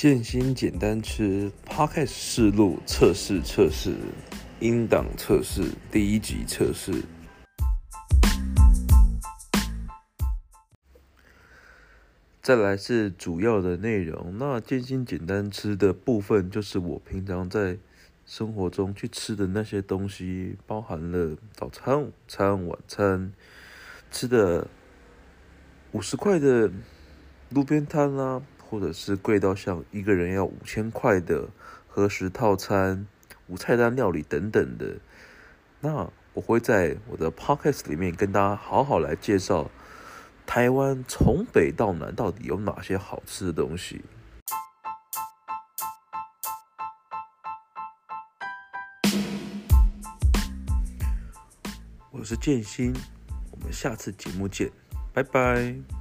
建新简单吃 Podcast 试录测试测试音档测试第一集测试。再来是主要的内容，那建新简单吃的部分就是我平常在生活中去吃的那些东西，包含了早餐、午餐、晚餐吃的五十块的路边摊啦。或者是贵到像一个人要五千块的合食套餐、无菜单料理等等的，那我会在我的 podcast 里面跟大家好好来介绍台湾从北到南到底有哪些好吃的东西。我是建新，我们下次节目见，拜拜。